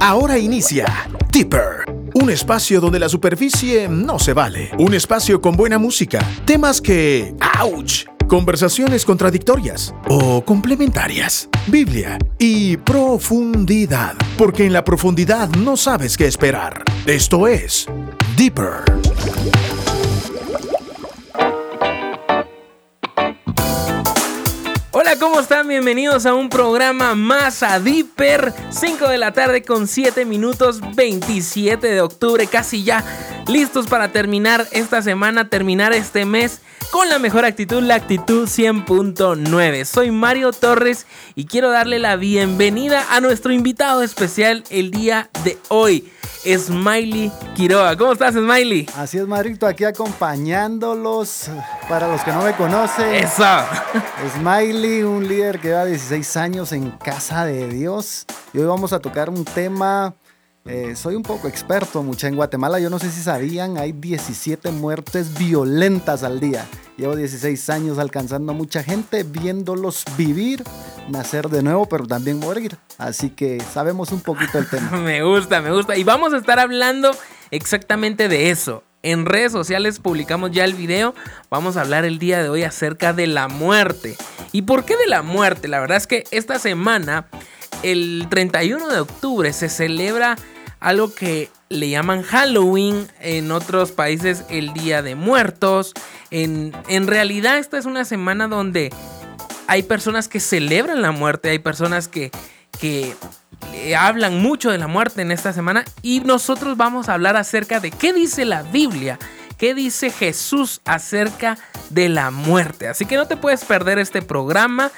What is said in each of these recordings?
Ahora inicia Deeper, un espacio donde la superficie no se vale, un espacio con buena música, temas que, ¡ouch! Conversaciones contradictorias o complementarias, Biblia y profundidad, porque en la profundidad no sabes qué esperar. Esto es Deeper. Hola, ¿cómo están? Bienvenidos a un programa más a Deeper. 5 de la tarde con 7 minutos, 27 de octubre, casi ya listos para terminar esta semana, terminar este mes con la mejor actitud, la actitud 100.9. Soy Mario Torres y quiero darle la bienvenida a nuestro invitado especial el día de hoy. Smiley Quiroga. ¿Cómo estás, Smiley? Así es, Marito, aquí acompañándolos. Para los que no me conocen, Eso. Smiley, un líder que lleva 16 años en casa de Dios. Y hoy vamos a tocar un tema. Eh, soy un poco experto, mucha. En Guatemala, yo no sé si sabían, hay 17 muertes violentas al día. Llevo 16 años alcanzando a mucha gente, viéndolos vivir, nacer de nuevo, pero también morir. Así que sabemos un poquito el tema. Me gusta, me gusta. Y vamos a estar hablando exactamente de eso. En redes sociales publicamos ya el video. Vamos a hablar el día de hoy acerca de la muerte. ¿Y por qué de la muerte? La verdad es que esta semana, el 31 de octubre, se celebra algo que le llaman Halloween, en otros países el Día de Muertos. En, en realidad esta es una semana donde hay personas que celebran la muerte, hay personas que, que eh, hablan mucho de la muerte en esta semana y nosotros vamos a hablar acerca de qué dice la Biblia, qué dice Jesús acerca de la muerte. Así que no te puedes perder este programa.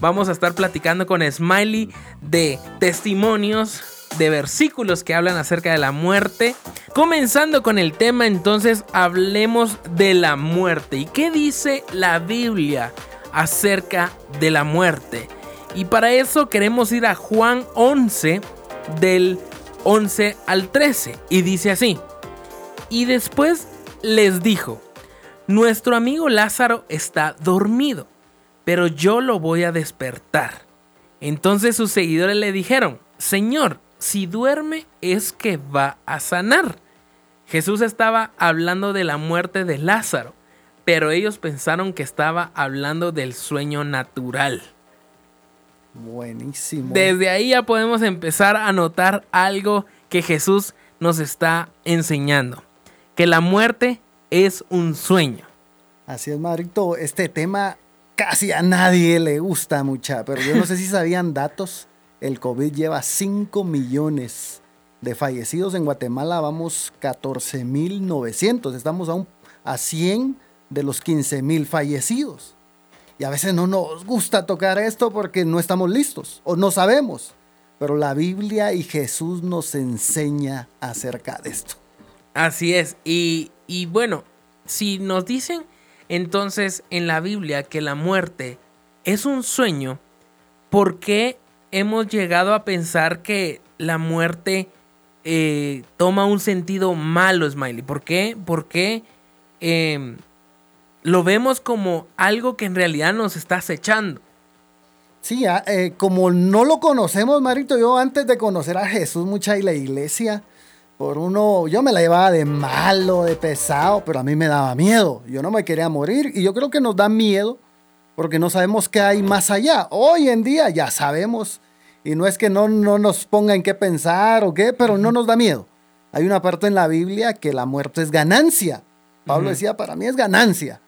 Vamos a estar platicando con Smiley de testimonios, de versículos que hablan acerca de la muerte. Comenzando con el tema, entonces hablemos de la muerte. ¿Y qué dice la Biblia acerca de la muerte? Y para eso queremos ir a Juan 11 del 11 al 13. Y dice así. Y después les dijo, nuestro amigo Lázaro está dormido, pero yo lo voy a despertar. Entonces sus seguidores le dijeron, Señor, si duerme es que va a sanar. Jesús estaba hablando de la muerte de Lázaro, pero ellos pensaron que estaba hablando del sueño natural. Buenísimo. Desde ahí ya podemos empezar a notar algo que Jesús nos está enseñando, que la muerte es un sueño. Así es, Marito. Este tema casi a nadie le gusta mucha, pero yo no sé si sabían datos. El COVID lleva 5 millones de fallecidos. En Guatemala vamos 14.900. Estamos a, un, a 100 de los 15.000 fallecidos. Y a veces no nos gusta tocar esto porque no estamos listos o no sabemos. Pero la Biblia y Jesús nos enseña acerca de esto. Así es. Y, y bueno, si nos dicen entonces en la Biblia que la muerte es un sueño, ¿por qué hemos llegado a pensar que la muerte eh, toma un sentido malo, Smiley? ¿Por qué? ¿Por qué eh, lo vemos como algo que en realidad nos está acechando? Sí, ah, eh, como no lo conocemos, Marito, yo antes de conocer a Jesús mucha y la iglesia, por uno, yo me la llevaba de malo, de pesado, pero a mí me daba miedo. Yo no me quería morir y yo creo que nos da miedo porque no sabemos qué hay más allá. Hoy en día ya sabemos y no es que no, no nos ponga en qué pensar o qué, pero no nos da miedo. Hay una parte en la Biblia que la muerte es ganancia. Pablo decía, para mí es ganancia.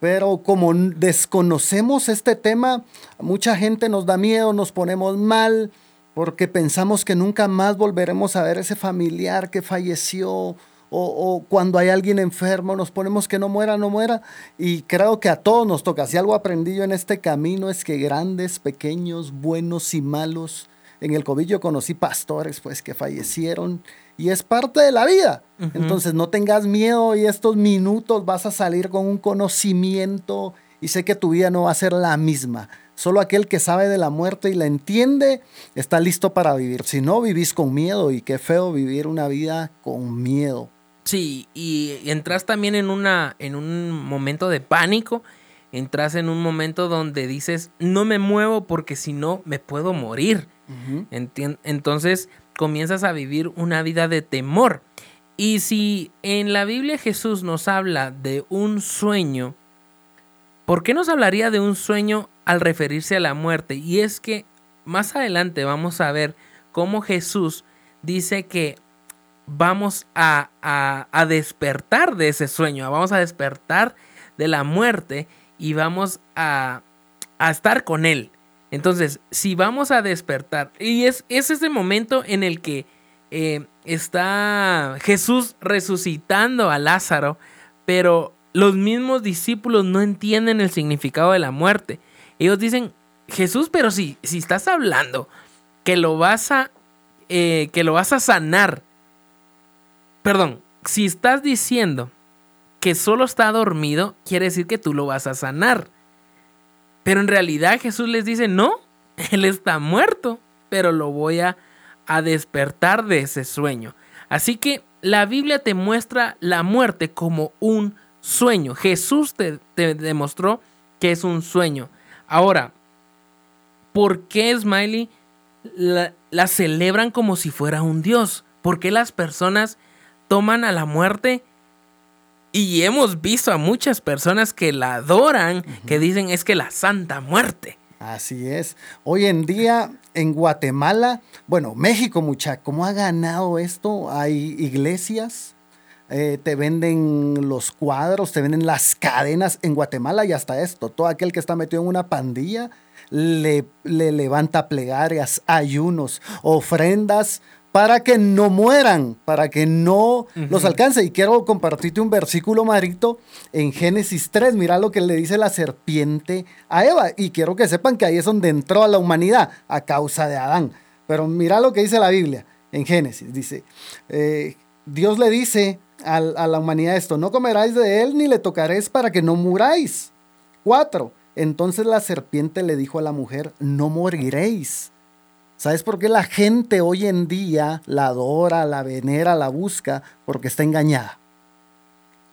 Pero como desconocemos este tema, mucha gente nos da miedo, nos ponemos mal, porque pensamos que nunca más volveremos a ver ese familiar que falleció, o, o cuando hay alguien enfermo, nos ponemos que no muera, no muera. Y creo que a todos nos toca. Si algo aprendí yo en este camino es que grandes, pequeños, buenos y malos, en el COVID yo conocí pastores pues que fallecieron y es parte de la vida. Entonces no tengas miedo y estos minutos vas a salir con un conocimiento y sé que tu vida no va a ser la misma. Solo aquel que sabe de la muerte y la entiende está listo para vivir. Si no, vivís con miedo y qué feo vivir una vida con miedo. Sí, y entras también en una en un momento de pánico, entras en un momento donde dices, "No me muevo porque si no me puedo morir." Entonces, comienzas a vivir una vida de temor. Y si en la Biblia Jesús nos habla de un sueño, ¿por qué nos hablaría de un sueño al referirse a la muerte? Y es que más adelante vamos a ver cómo Jesús dice que vamos a, a, despertar de ese sueño, vamos a despertar de la muerte y vamos a, a estar con Él. Entonces, si vamos a despertar, y es, es ese momento en el que eh, está Jesús resucitando a Lázaro, pero los mismos discípulos no entienden el significado de la muerte. Ellos dicen, Jesús, pero si, si estás hablando que lo vas a, eh, que lo vas a sanar, perdón, si estás diciendo que solo está dormido, quiere decir que tú lo vas a sanar. Pero en realidad Jesús les dice, no, él está muerto, pero lo voy a, a despertar de ese sueño. Así que la Biblia te muestra la muerte como un sueño. Jesús te, demostró que es un sueño. Ahora, ¿por qué Smiley la, la, celebran como si fuera un dios? ¿Por qué las personas toman a la muerte? Y hemos visto a muchas personas que la adoran, que dicen es que la Santa Muerte. Así es. Hoy en día en Guatemala, bueno, México, mucha, ¿cómo ha ganado esto? Hay iglesias, eh, te venden los cuadros, te venden las cadenas en Guatemala y hasta esto. Todo aquel que está metido en una pandilla le, le levanta plegarias, ayunos, ofrendas para que no mueran, para que no los alcance. Y quiero compartirte un versículo, Marito, en Génesis 3. Mira lo que le dice la serpiente a Eva. Y quiero que sepan que ahí es donde entró a la humanidad, a causa de Adán. Pero mira lo que dice la Biblia en Génesis. Dice, eh, Dios le dice a, a la humanidad esto, no comeráis de él ni le tocaréis para que no muráis. Cuatro. Entonces la serpiente le dijo a la mujer, no moriréis ¿Sabes por qué la gente hoy en día la adora, la venera, la busca? Porque está engañada.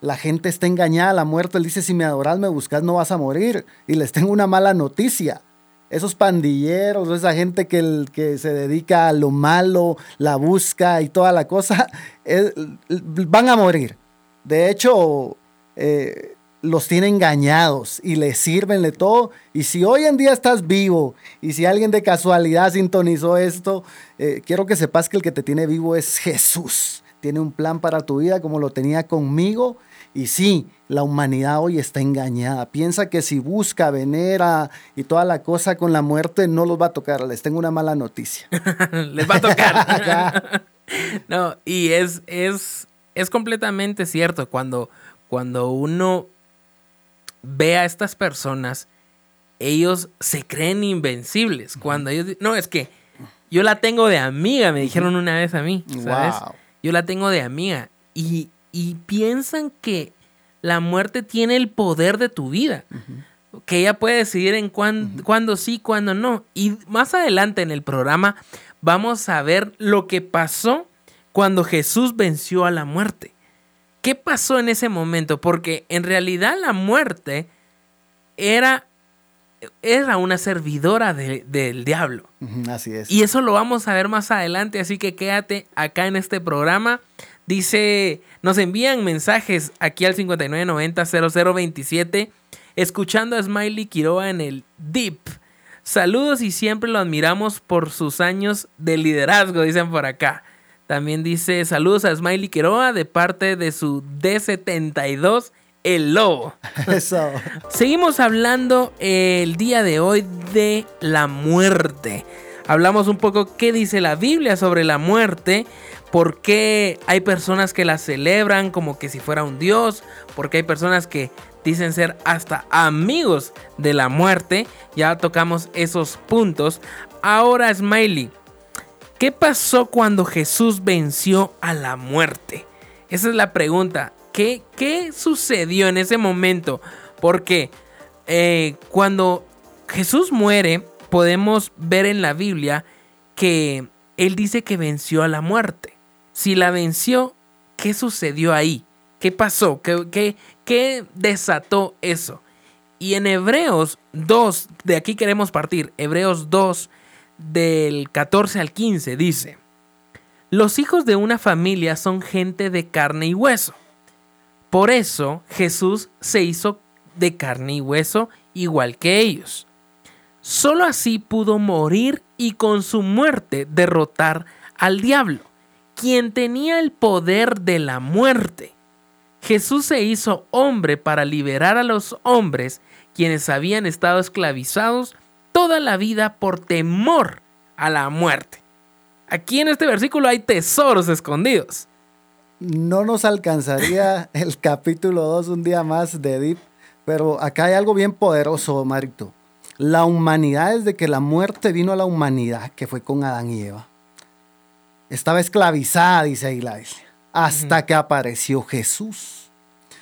La gente está engañada, la muerte él dice, si me adoras, me buscas, no vas a morir. Y les tengo una mala noticia. Esos pandilleros, esa gente que, que se dedica a lo malo, la busca y toda la cosa, van a morir. De hecho, eh, los tiene engañados y les sirven de todo. Y si hoy en día estás vivo y si alguien de casualidad sintonizó esto, eh, quiero que sepas que el que te tiene vivo es Jesús. Tiene un plan para tu vida como lo tenía conmigo. Y sí, la humanidad hoy está engañada. Piensa que si busca, venera y toda la cosa con la muerte, no los va a tocar. Les tengo una mala noticia. Les va a tocar. no, y es, es, es completamente cierto. Cuando, cuando uno ve a estas personas, ellos se creen invencibles. Cuando ellos no, es que yo la tengo de amiga, me dijeron una vez a mí, ¿sabes? Yo la tengo de amiga. Y, y, piensan que la muerte tiene el poder de tu vida. Que ella puede decidir en cuándo sí, cuándo no. Y más adelante en el programa vamos a ver lo que pasó cuando Jesús venció a la muerte. ¿Qué pasó en ese momento? Porque en realidad la muerte era, era una servidora del diablo. Así es. Y eso lo vamos a ver más adelante, así que quédate acá en este programa. Dice, nos envían mensajes aquí al 5990-0027, escuchando a Smiley Quiroa en el Deep. Saludos y siempre lo admiramos por sus años de liderazgo, dicen por acá. También dice saludos a Smiley Queroa de parte de su D72, el lobo. Eso. Seguimos hablando el día de hoy de la muerte. Hablamos un poco qué dice la Biblia sobre la muerte, por qué hay personas que la celebran como que si fuera un dios, porque hay personas que dicen ser hasta amigos de la muerte. Ya tocamos esos puntos. Ahora, Smiley, ¿Qué pasó cuando Jesús venció a la muerte? Esa es la pregunta. ¿Qué, qué sucedió en ese momento? Porque eh, cuando Jesús muere, podemos ver en la Biblia que Él dice que venció a la muerte. Si la venció, ¿qué sucedió ahí? ¿Qué pasó? ¿Qué, qué, qué desató eso? Y en Hebreos 2, de aquí queremos partir, Hebreos 2, del 14 al 15 dice, Los hijos de una familia son gente de carne y hueso. Por eso Jesús se hizo de carne y hueso igual que ellos. Solo así pudo morir y con su muerte derrotar al diablo, quien tenía el poder de la muerte. Jesús se hizo hombre para liberar a los hombres quienes habían estado esclavizados toda la vida por temor a la muerte. Aquí en este versículo hay tesoros escondidos. No nos alcanzaría el capítulo 2 un día más de Deep, pero acá hay algo bien poderoso, Marito. La humanidad, desde que la muerte vino a la humanidad, que fue con Adán y Eva, estaba esclavizada, dice ahí la hasta que apareció Jesús.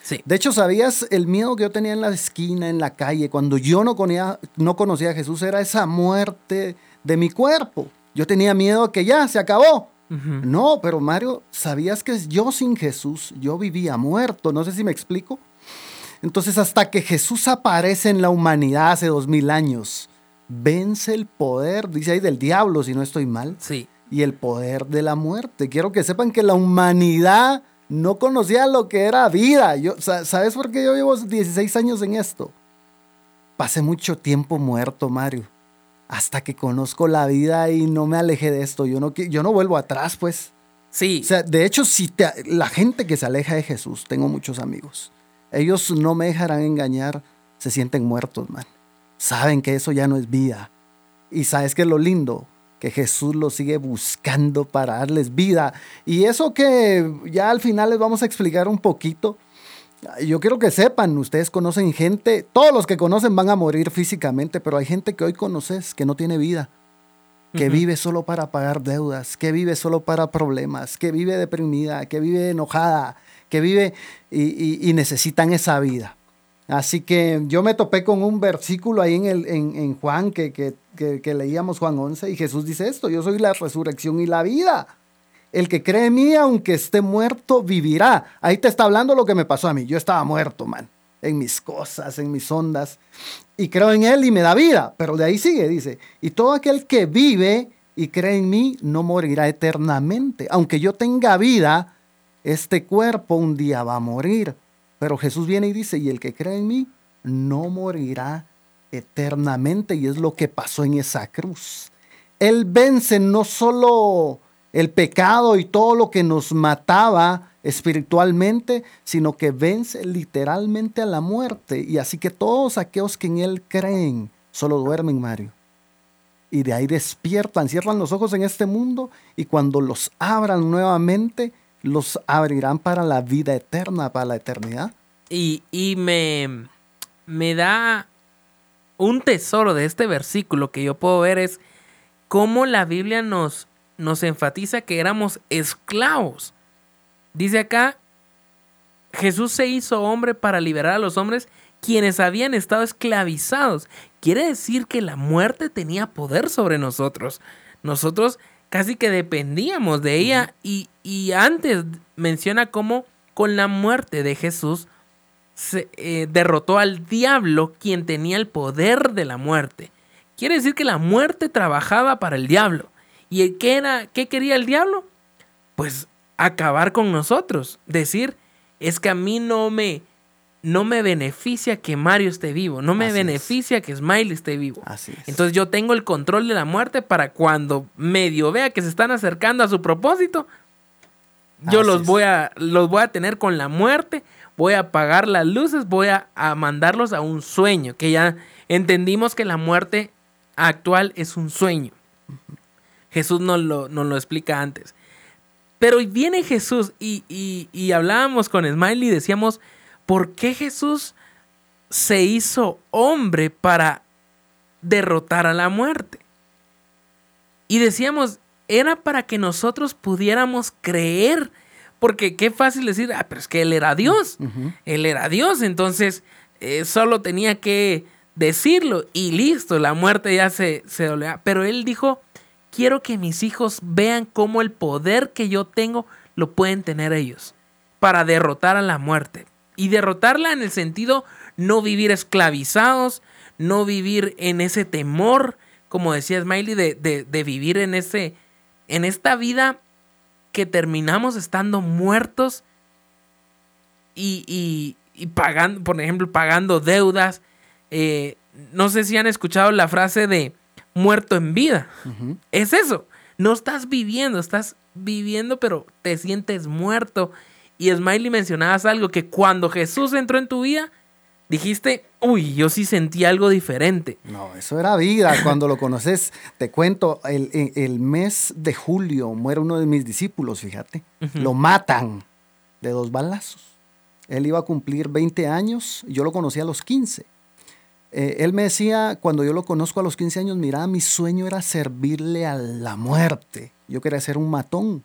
Sí. De hecho, ¿sabías el miedo que yo tenía en la esquina, en la calle, cuando yo no conocía, no conocía a Jesús? Era esa muerte de mi cuerpo. Yo tenía miedo que ya se acabó. No, pero Mario, ¿sabías que yo sin Jesús, yo vivía muerto? No sé si me explico. Entonces, hasta que Jesús aparece en la humanidad hace dos mil años, vence el poder, dice ahí, del diablo, si no estoy mal. Sí. Y el poder de la muerte. Quiero que sepan que la humanidad no conocía lo que era vida. Yo, ¿Sabes por qué yo llevo 16 años en esto? Pasé mucho tiempo muerto, Mario. Hasta que conozco la vida y no me alejé de esto. Yo no, yo no vuelvo atrás, pues. Sí. O sea, de hecho, si la gente que se aleja de Jesús, tengo muchos amigos ellos no me dejarán engañar, se sienten muertos, man. Saben que eso ya no es vida. Y sabes que es lo lindo, que Jesús los sigue buscando para darles vida. Y eso que ya al final les vamos a explicar un poquito. Yo quiero que sepan, ustedes conocen gente, todos los que conocen van a morir físicamente, pero hay gente que hoy conoces que no tiene vida, que vive solo para pagar deudas, que vive solo para problemas, que vive deprimida, que vive enojada, que vive y, necesitan esa vida. Así que yo me topé con un versículo ahí en, el, en, Juan que, que, leíamos Juan 11 y Jesús dice esto, yo soy la resurrección y la vida. El que cree en mí, aunque esté muerto, vivirá. Ahí te está hablando lo que me pasó a mí. Yo estaba muerto, man, en mis cosas, en mis ondas. Y creo en Él y me da vida. Pero de ahí sigue, dice, y todo aquel que vive y cree en mí no morirá eternamente. Aunque yo tenga vida, este cuerpo un día va a morir. Pero Jesús viene y dice, y el que cree en mí no morirá eternamente. Y es lo que pasó en esa cruz. Él vence no solo el pecado y todo lo que nos mataba espiritualmente, sino que vence literalmente a la muerte. Y así que todos aquellos que en Él creen solo duermen, Mario. Y de ahí despiertan, cierran los ojos en este mundo y cuando los abran nuevamente, los abrirán para la vida eterna, para la eternidad. Y, me, me da un tesoro de este versículo que yo puedo ver es cómo la Biblia nos, nos enfatiza que éramos esclavos. Dice acá, Jesús se hizo hombre para liberar a los hombres quienes habían estado esclavizados. Quiere decir que la muerte tenía poder sobre nosotros. Nosotros casi que dependíamos de ella y, antes menciona cómo con la muerte de Jesús se, eh, derrotó al diablo quien tenía el poder de la muerte. Quiere decir que la muerte trabajaba para el diablo. ¿Y qué, era, qué quería el diablo? Pues acabar con nosotros. Decir, es que a mí no me, no me beneficia que Mario esté vivo, no me beneficia que Smiley esté vivo. Así es. Entonces yo tengo el control de la muerte para cuando medio vea que se están acercando a su propósito, yo los voy, a, los voy a tener con la muerte, voy a apagar las luces, voy a, mandarlos a un sueño, que ya entendimos que la muerte actual es un sueño. Jesús nos lo, nos lo explica antes. Pero viene Jesús y, y, y hablábamos con Smiley y decíamos, ¿por qué Jesús se hizo hombre para derrotar a la muerte? Y decíamos, era para que nosotros pudiéramos creer, porque qué fácil decir, ah, pero es que Él era Dios, Él era Dios, entonces eh, solo tenía que decirlo y listo, la muerte ya se, se Pero Él dijo, quiero que mis hijos vean cómo el poder que yo tengo lo pueden tener ellos para derrotar a la muerte, y derrotarla en el sentido no vivir esclavizados, no vivir en ese temor, como decía Smiley, de, de, vivir en, ese, en esta vida que terminamos estando muertos y, pagando, por ejemplo, pagando deudas. Eh, no sé si han escuchado la frase de muerto en vida. Es eso. No estás viviendo, estás viviendo, pero te sientes muerto. Y Smiley mencionabas algo que cuando Jesús entró en tu vida, dijiste, uy, yo sí sentí algo diferente. No, eso era vida. Cuando lo conoces, te cuento, el, mes de julio muere uno de mis discípulos, fíjate. Lo matan de dos balazos. Él iba a cumplir 20 años, yo lo conocí a los 15. Eh, él me decía, cuando yo lo conozco a los 15 años, mira, mi sueño era servirle a la muerte. Yo quería ser un matón,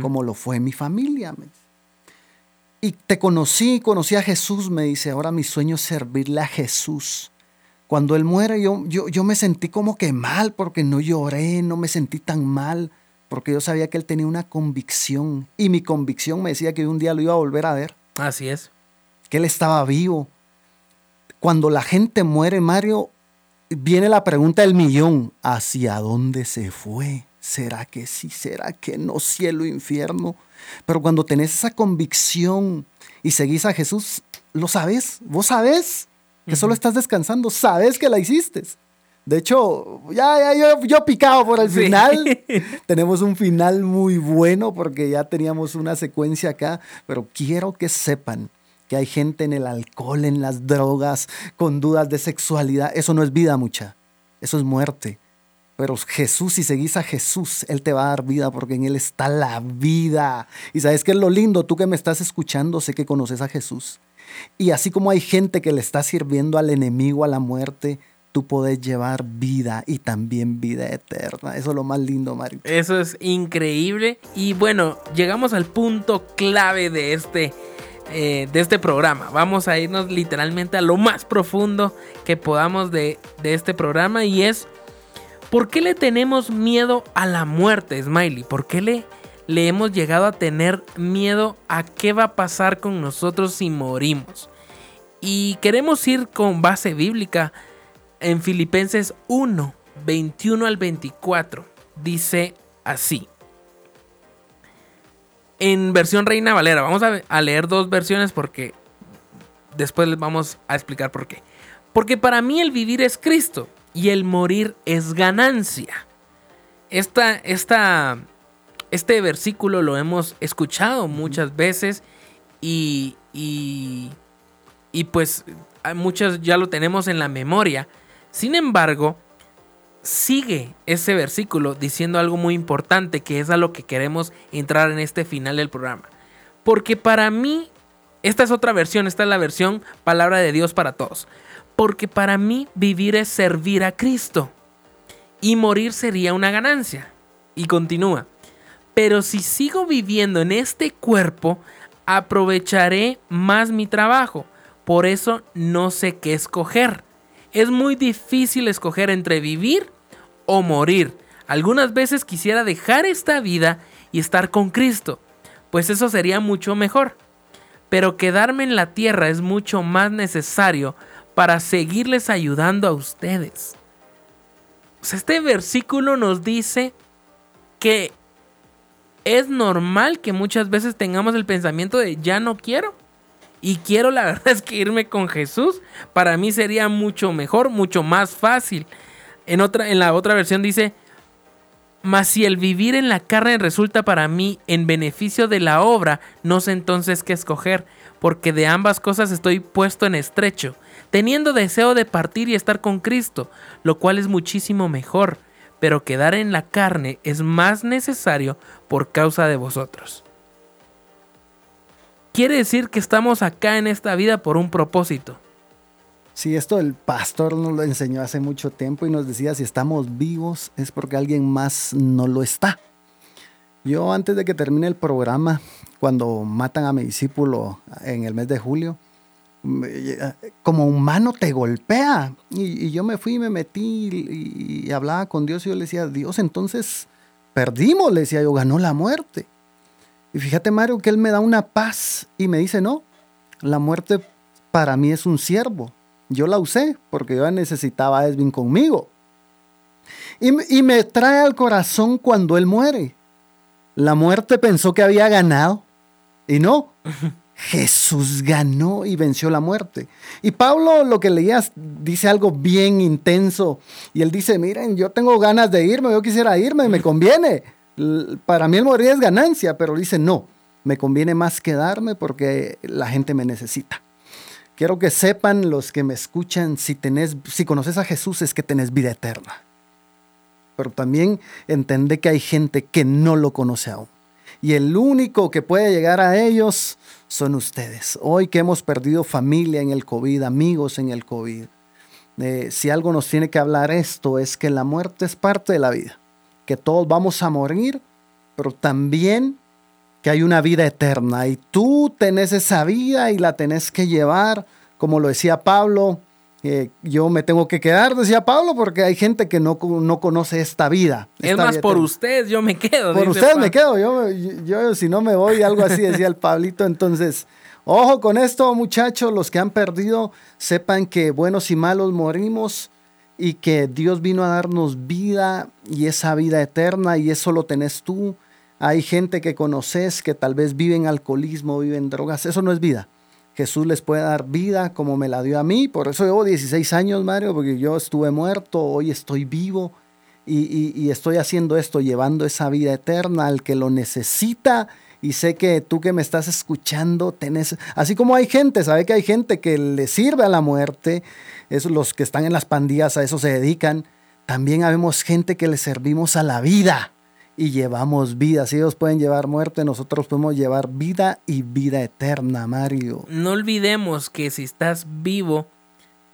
como lo fue mi familia. Y te conocí, conocí a Jesús, me dice, ahora mi sueño es servirle a Jesús. Cuando él muere, yo, yo, yo me sentí como que mal, porque no lloré, no me sentí tan mal, porque yo sabía que él tenía una convicción. Y mi convicción me decía que un día lo iba a volver a ver. Así es. Que él estaba vivo. Cuando la gente muere, Mario, viene la pregunta del millón. ¿Hacia dónde se fue? ¿Será que sí? ¿Será que no? Cielo, infierno. Pero cuando tenés esa convicción y seguís a Jesús, lo sabes. Vos sabés que solo estás descansando. Sabes que la hiciste. De hecho, ya, ya yo, picado por el final. Tenemos un final muy bueno porque ya teníamos una secuencia acá, pero quiero que sepan que hay gente en el alcohol, en las drogas, con dudas de sexualidad. Eso no es vida mucha, eso es muerte. Pero Jesús, si seguís a Jesús, Él te va a dar vida porque en Él está la vida. Y sabes que lo lindo, tú que me estás escuchando, sé que conoces a Jesús. Y así como hay gente que le está sirviendo al enemigo, a la muerte, tú puedes llevar vida y también vida eterna. Eso es lo más lindo, Mario. Eso es increíble. Y bueno, llegamos al punto clave de este, eh, de este programa. Vamos a irnos literalmente a lo más profundo que podamos de, de este programa y es, ¿por qué le tenemos miedo a la muerte, Smiley? ¿Por qué le, hemos llegado a tener miedo a qué va a pasar con nosotros si morimos? Y queremos ir con base bíblica en Filipenses 1, 21 al 24, dice así. En versión Reina Valera, vamos a, leer dos versiones porque después les vamos a explicar por qué. Porque para mí el vivir es Cristo y el morir es ganancia. Esta, esta, este versículo lo hemos escuchado muchas veces y, y, y pues muchos ya lo tenemos en la memoria. Sin embargo, sigue ese versículo diciendo algo muy importante que es a lo que queremos entrar en este final del programa. Porque para mí, esta es otra versión, esta es la versión palabra de Dios para todos. Porque para mí vivir es servir a Cristo y morir sería una ganancia. Y continúa. Pero si sigo viviendo en este cuerpo, aprovecharé más mi trabajo. Por eso no sé qué escoger es muy difícil escoger entre vivir o morir. Algunas veces quisiera dejar esta vida y estar con Cristo, pues eso sería mucho mejor. Pero quedarme en la tierra es mucho más necesario para seguirles ayudando a ustedes. este versículo nos dice que es normal que muchas veces tengamos el pensamiento de ya no quiero y quiero la verdad es que irme con Jesús para mí sería mucho mejor, mucho más fácil. En, otra, en la otra versión dice, mas si el vivir en la carne resulta para mí en beneficio de la obra, no sé entonces qué escoger, porque de ambas cosas estoy puesto en estrecho, teniendo deseo de partir y estar con Cristo, lo cual es muchísimo mejor, pero quedar en la carne es más necesario por causa de vosotros. Quiere decir que estamos acá en esta vida por un propósito. Sí, esto el pastor nos lo enseñó hace mucho tiempo y nos decía si estamos vivos es porque alguien más no lo está. Yo antes de que termine el programa, cuando matan a mi discípulo en el mes de julio, como humano te golpea. Y, yo me fui y me metí y, hablaba con Dios y yo le decía, Dios, entonces perdimos, le decía yo, ganó la muerte. Y fíjate, Mario, que él me da una paz y me dice, no, la muerte para mí es un siervo. Yo la usé porque yo necesitaba a Edwin conmigo. Y me trae al corazón cuando él muere. La muerte pensó que había ganado y no. Jesús ganó y venció la muerte. Y Pablo lo que leías dice algo bien intenso. Y él dice, miren, yo tengo ganas de irme, yo quisiera irme, me conviene. Para mí el morir es ganancia, pero dice, no, me conviene más quedarme porque la gente me necesita. Quiero que sepan los que me escuchan, si, tenés, si conoces a Jesús es que tenés vida eterna. Pero también entendé que hay gente que no lo conoce aún. Y el único que puede llegar a ellos son ustedes. Hoy que hemos perdido familia en el COVID, amigos en el COVID, eh, si algo nos tiene que hablar esto es que la muerte es parte de la vida, que todos vamos a morir, pero también que hay una vida eterna y tú tenés esa vida y la tenés que llevar, como lo decía Pablo, eh, yo me tengo que quedar, decía Pablo, porque hay gente que no, no conoce esta vida. Es más, por ustedes yo me quedo. Por ustedes me quedo, yo, yo, si no me voy, algo así decía el Pablito. Entonces, ojo con esto, muchachos, los que han perdido, sepan que buenos y malos morimos y que Dios vino a darnos vida y esa vida eterna y eso lo tenés tú. Hay gente que conoces que tal vez vive en alcoholismo, vive en drogas. Eso no es vida. Jesús les puede dar vida como me la dio a mí. Por eso llevo 16 años, Mario, porque yo estuve muerto, hoy estoy vivo y, estoy haciendo esto, llevando esa vida eterna al que lo necesita. Y sé que tú que me estás escuchando, tenés, así como hay gente, sabe que hay gente que le sirve a la muerte, es los que están en las pandillas a eso se dedican. También habemos gente que le servimos a la vida y llevamos vida. Si ellos pueden llevar muerte, nosotros podemos llevar vida y vida eterna, Mario. No olvidemos que si estás vivo,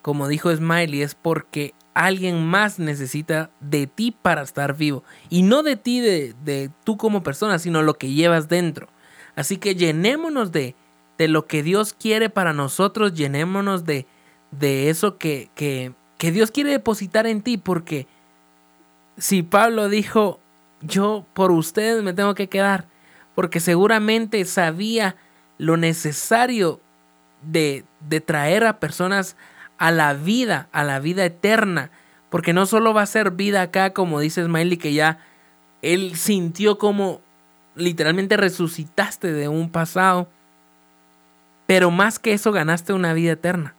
como dijo Smiley, es porque alguien más necesita de ti para estar vivo. Y no de ti, de, de tú como persona, sino lo que llevas dentro. Así que llenémonos de, de lo que Dios quiere para nosotros, llenémonos de, de eso que, que, que Dios quiere depositar en ti, porque si Pablo dijo, yo por ustedes me tengo que quedar, porque seguramente sabía lo necesario de, de traer a personas a la vida, a la vida eterna, porque no solo va a ser vida acá, como dice Smiley, que ya él sintió como literalmente resucitaste de un pasado, pero más que eso ganaste una vida eterna.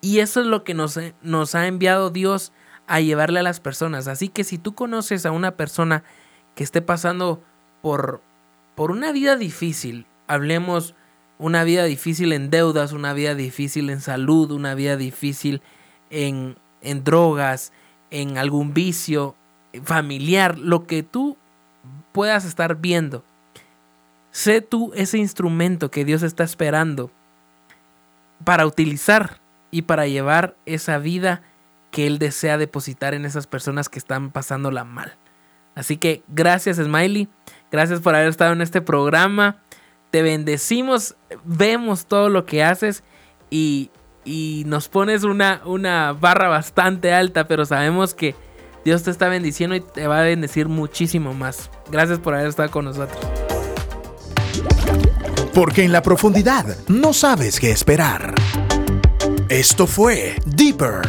Y eso es lo que nos, nos ha enviado Dios a llevarle a las personas. Así que si tú conoces a una persona que esté pasando por, por una vida difícil, hablemos una vida difícil en deudas, una vida difícil en salud, una vida difícil en, en drogas, en algún vicio familiar, lo que tú puedas estar viendo. Sé tú ese instrumento que Dios está esperando para utilizar y para llevar esa vida que Él desea depositar en esas personas que están pasándola mal. Así que gracias Smiley, gracias por haber estado en este programa. Te bendecimos, vemos todo lo que haces y, nos pones una, una barra bastante alta, pero sabemos que Dios te está bendiciendo y te va a bendecir muchísimo más. Gracias por haber estado con nosotros. Porque en la profundidad no sabes qué esperar. Esto fue Deeper